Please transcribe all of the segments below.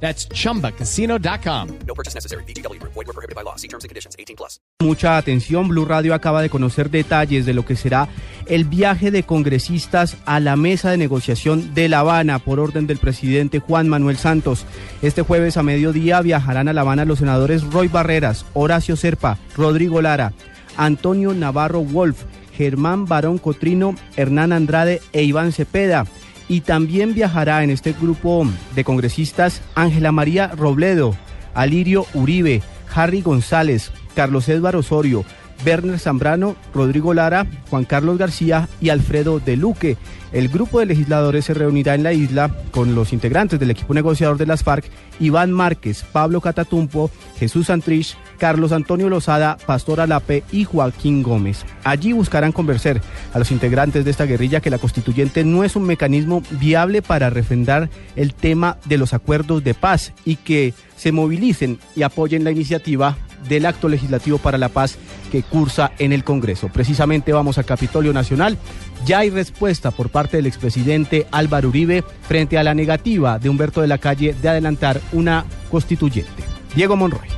That's chumbacasino.com. No purchase necessary. BGW. Void were prohibited by law. See terms and conditions. 18 plus. Mucha atención, Blue Radio acaba de conocer detalles de lo que será el viaje de congresistas a la mesa de negociación de La Habana por orden del presidente Juan Manuel Santos. Este jueves a mediodía viajarán a La Habana los senadores Roy Barreras, Horacio Serpa, Rodrigo Lara, Antonio Navarro Wolf, Germán Barón Cotrino, Hernán Andrade e Iván Cepeda. Y también viajará en este grupo de congresistas Ángela María Robledo, Alirio Uribe, Harry González, Carlos Edward Osorio, Werner Zambrano, Rodrigo Lara, Juan Carlos García y Alfredo de Luque. El grupo de legisladores se reunirá en la isla con los integrantes del equipo negociador de las FARC, Iván Márquez, Pablo Catatumpo, Jesús Santrich, Carlos Antonio Lozada, Pastor Alape y Joaquín Gómez. Allí buscarán convencer a los integrantes de esta guerrilla que la constituyente no es un mecanismo viable para refrendar el tema de los acuerdos de paz y que se movilicen y apoyen la iniciativa del acto legislativo para la paz que cursa en el Congreso. Precisamente vamos al Capitolio Nacional. Ya hay respuesta por parte del expresidente Álvaro Uribe frente a la negativa de Humberto de la Calle de adelantar una constituyente. Diego Monroy.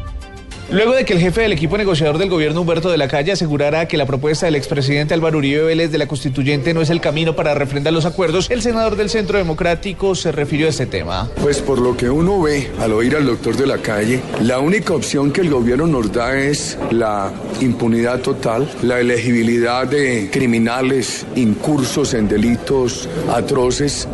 Luego de que el jefe del equipo negociador del gobierno Humberto de la Calle asegurara que la propuesta del expresidente Álvaro Uribe Vélez de la constituyente no es el camino para refrendar los acuerdos, el senador del Centro Democrático se refirió a este tema. Pues por lo que uno ve al oír al doctor de la calle, la única opción que el gobierno nos da es la impunidad total, la elegibilidad de criminales incursos en delitos atroces,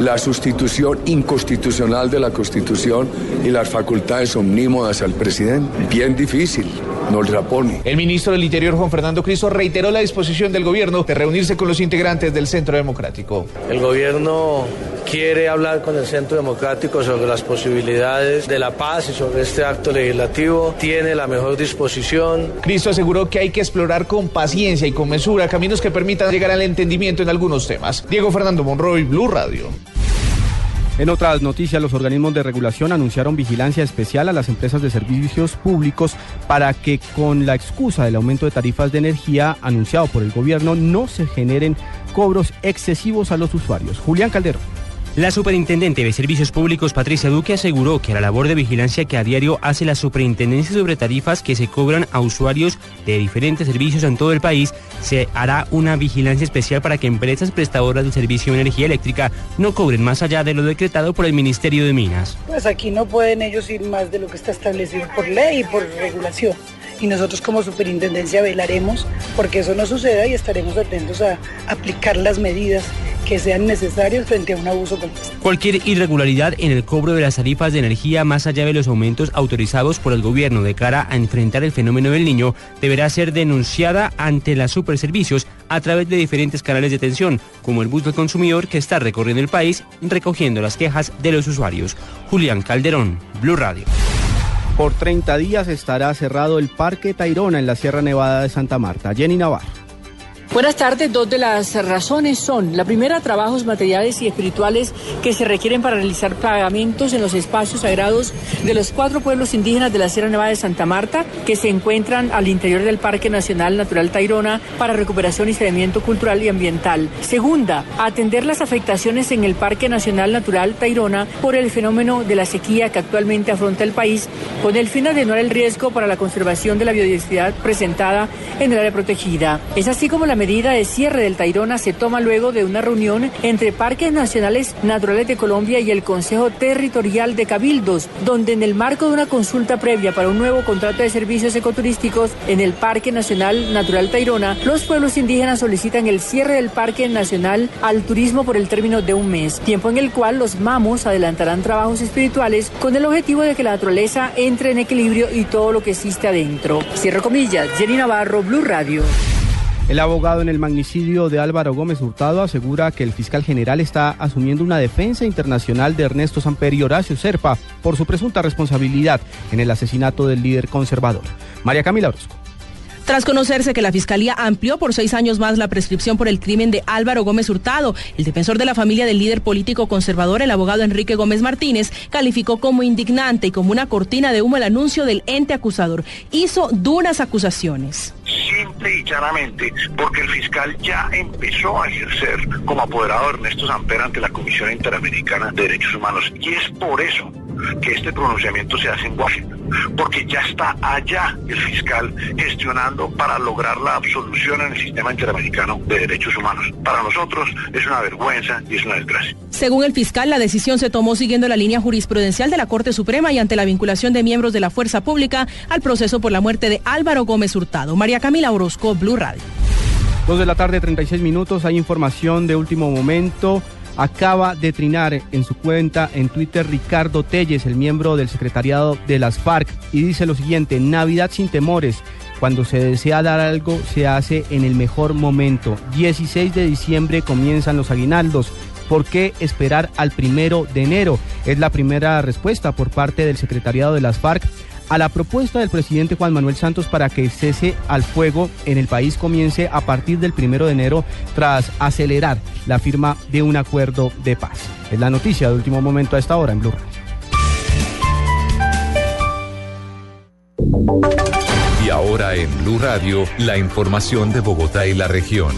la sustitución inconstitucional de la Constitución y las facultades omnímodas al presidente. Bien difícil, nos la pone. El ministro del Interior, Juan Fernando Cristo, reiteró la disposición del gobierno de reunirse con los integrantes del Centro Democrático. El gobierno quiere hablar con el Centro Democrático sobre las posibilidades de la paz y sobre este acto legislativo. Tiene la mejor disposición. Cristo aseguró que hay que explorar con paciencia y con mesura caminos que permitan llegar al entendimiento en algunos temas. Diego Fernando Monroy, Blue Radio. En otras noticias, los organismos de regulación anunciaron vigilancia especial a las empresas de servicios públicos para que con la excusa del aumento de tarifas de energía anunciado por el gobierno no se generen cobros excesivos a los usuarios. Julián Calderón. La superintendente de Servicios Públicos, Patricia Duque, aseguró que la labor de vigilancia que a diario hace la superintendencia sobre tarifas que se cobran a usuarios de diferentes servicios en todo el país, se hará una vigilancia especial para que empresas prestadoras del servicio de energía eléctrica no cobren más allá de lo decretado por el Ministerio de Minas. Pues aquí no pueden ellos ir más de lo que está establecido por ley y por regulación y nosotros como superintendencia velaremos porque eso no suceda y estaremos atentos a aplicar las medidas que sean necesarias frente a un abuso como este. Cualquier irregularidad en el cobro de las tarifas de energía más allá de los aumentos autorizados por el gobierno de cara a enfrentar el fenómeno del niño deberá ser denunciada ante las superservicios a través de diferentes canales de atención, como el bus del consumidor que está recorriendo el país recogiendo las quejas de los usuarios. Julián Calderón, Blue Radio. Por 30 días estará cerrado el Parque Tayrona en la Sierra Nevada de Santa Marta. Jenny Navarro. Buenas tardes. Dos de las razones son, la primera, trabajos materiales y espirituales que se requieren para realizar pagamentos en los espacios sagrados de los cuatro pueblos indígenas de la Sierra Nevada de Santa Marta, que se encuentran al interior del Parque Nacional Natural Tayrona para recuperación y saneamiento cultural y ambiental. Segunda, atender las afectaciones en el Parque Nacional Natural Tayrona por el fenómeno de la sequía que actualmente afronta el país, con el fin de atenuar el riesgo para la conservación de la biodiversidad presentada en el área protegida. Es así como la medida de cierre del Tayrona se toma luego de una reunión entre Parques Nacionales Naturales de Colombia y el Consejo Territorial de Cabildos, donde en el marco de una consulta previa para un nuevo contrato de servicios ecoturísticos en el Parque Nacional Natural Tayrona, los pueblos indígenas solicitan el cierre del Parque Nacional al turismo por el término de un mes, tiempo en el cual los mamos adelantarán trabajos espirituales con el objetivo de que la naturaleza entre en equilibrio y todo lo que existe adentro. Cierro comillas, Jenny Navarro, Blue Radio. El abogado en el magnicidio de Álvaro Gómez Hurtado asegura que el fiscal general está asumiendo una defensa internacional de Ernesto Samper y Horacio Serpa por su presunta responsabilidad en el asesinato del líder conservador. María Camila Orozco. Tras conocerse que la Fiscalía amplió por seis años más la prescripción por el crimen de Álvaro Gómez Hurtado, el defensor de la familia del líder político conservador, el abogado Enrique Gómez Martínez, calificó como indignante y como una cortina de humo el anuncio del ente acusador. Hizo duras acusaciones simple y llanamente porque el fiscal ya empezó a ejercer como apoderado de Ernesto Samper ante la Comisión Interamericana de Derechos Humanos. Y es por eso que este pronunciamiento se hace en Washington, porque ya está allá el fiscal gestionando para lograr la absolución en el sistema interamericano de derechos humanos. Para nosotros es una vergüenza y es una desgracia. Según el fiscal, la decisión se tomó siguiendo la línea jurisprudencial de la Corte Suprema y ante la vinculación de miembros de la fuerza pública al proceso por la muerte de Álvaro Gómez Hurtado. María Camila Orozco, Blue Radio. Dos de la tarde, 36 minutos. Hay información de último momento. Acaba de trinar en su cuenta en Twitter Ricardo Telles, el miembro del secretariado de las FARC, y dice lo siguiente, Navidad sin temores. Cuando se desea dar algo, se hace en el mejor momento. 16 de diciembre comienzan los aguinaldos. ¿Por qué esperar al primero de enero? Es la primera respuesta por parte del secretariado de las FARC a la propuesta del presidente Juan Manuel Santos para que el cese al fuego en el país comience a partir del primero de enero tras acelerar la firma de un acuerdo de paz. Es la noticia de último momento a esta hora en Blue Y ahora en Blue Radio, la información de Bogotá y la región.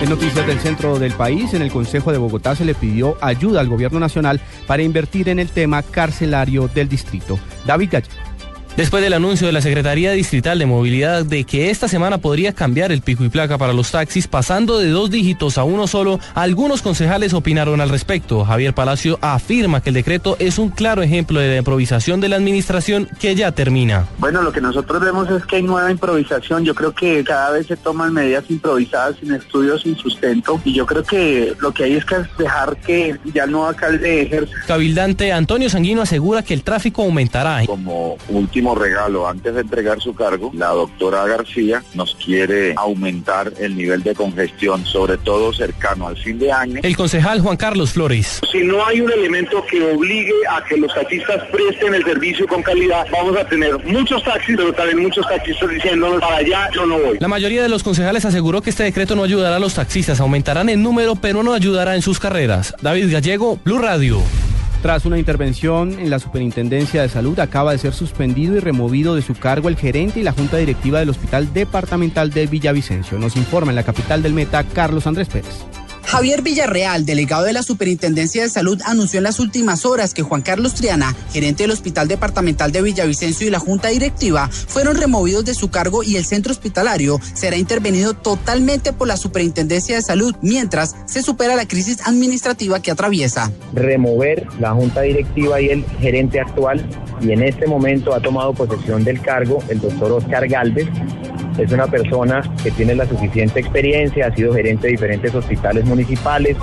En noticias del centro del país, en el Consejo de Bogotá se le pidió ayuda al gobierno nacional para invertir en el tema carcelario del distrito. David Gallego. Después del anuncio de la Secretaría Distrital de Movilidad de que esta semana podría cambiar el pico y placa para los taxis pasando de dos dígitos a uno solo, algunos concejales opinaron al respecto. Javier Palacio afirma que el decreto es un claro ejemplo de la improvisación de la administración que ya termina. Bueno, lo que nosotros vemos es que hay nueva improvisación. Yo creo que cada vez se toman medidas improvisadas sin estudios, sin sustento. Y yo creo que lo que hay es que dejar que ya no alcalde ejerza. Cabildante Antonio Sanguino asegura que el tráfico aumentará. Como último regalo antes de entregar su cargo, la doctora García nos quiere aumentar el nivel de congestión, sobre todo cercano al fin de año. El concejal Juan Carlos Flores. Si no hay un elemento que obligue a que los taxistas presten el servicio con calidad, vamos a tener muchos taxis, pero también muchos taxistas diciendo para allá yo no voy. La mayoría de los concejales aseguró que este decreto no ayudará a los taxistas, aumentarán el número, pero no ayudará en sus carreras. David Gallego, Blue Radio. Tras una intervención en la Superintendencia de Salud, acaba de ser suspendido y removido de su cargo el gerente y la junta directiva del Hospital Departamental de Villavicencio. Nos informa en la capital del Meta, Carlos Andrés Pérez. Javier Villarreal, delegado de la Superintendencia de Salud, anunció en las últimas horas que Juan Carlos Triana, gerente del Hospital Departamental de Villavicencio y la Junta Directiva, fueron removidos de su cargo y el centro hospitalario será intervenido totalmente por la Superintendencia de Salud mientras se supera la crisis administrativa que atraviesa. Remover la Junta Directiva y el gerente actual y en este momento ha tomado posesión del cargo el doctor Oscar Galvez, es una persona que tiene la suficiente experiencia, ha sido gerente de diferentes hospitales municipales,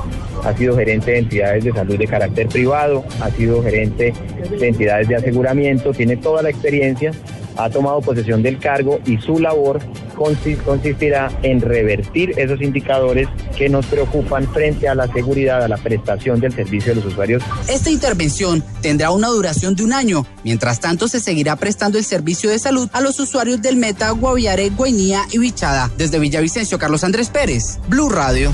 ha sido gerente de entidades de salud de carácter privado, ha sido gerente de entidades de aseguramiento, tiene toda la experiencia ha tomado posesión del cargo y su labor consistirá en revertir esos indicadores que nos preocupan frente a la seguridad, a la prestación del servicio de los usuarios. Esta intervención tendrá una duración de un año. Mientras tanto, se seguirá prestando el servicio de salud a los usuarios del Meta, Guaviare, Guainía y Bichada. Desde Villavicencio, Carlos Andrés Pérez, Blue Radio.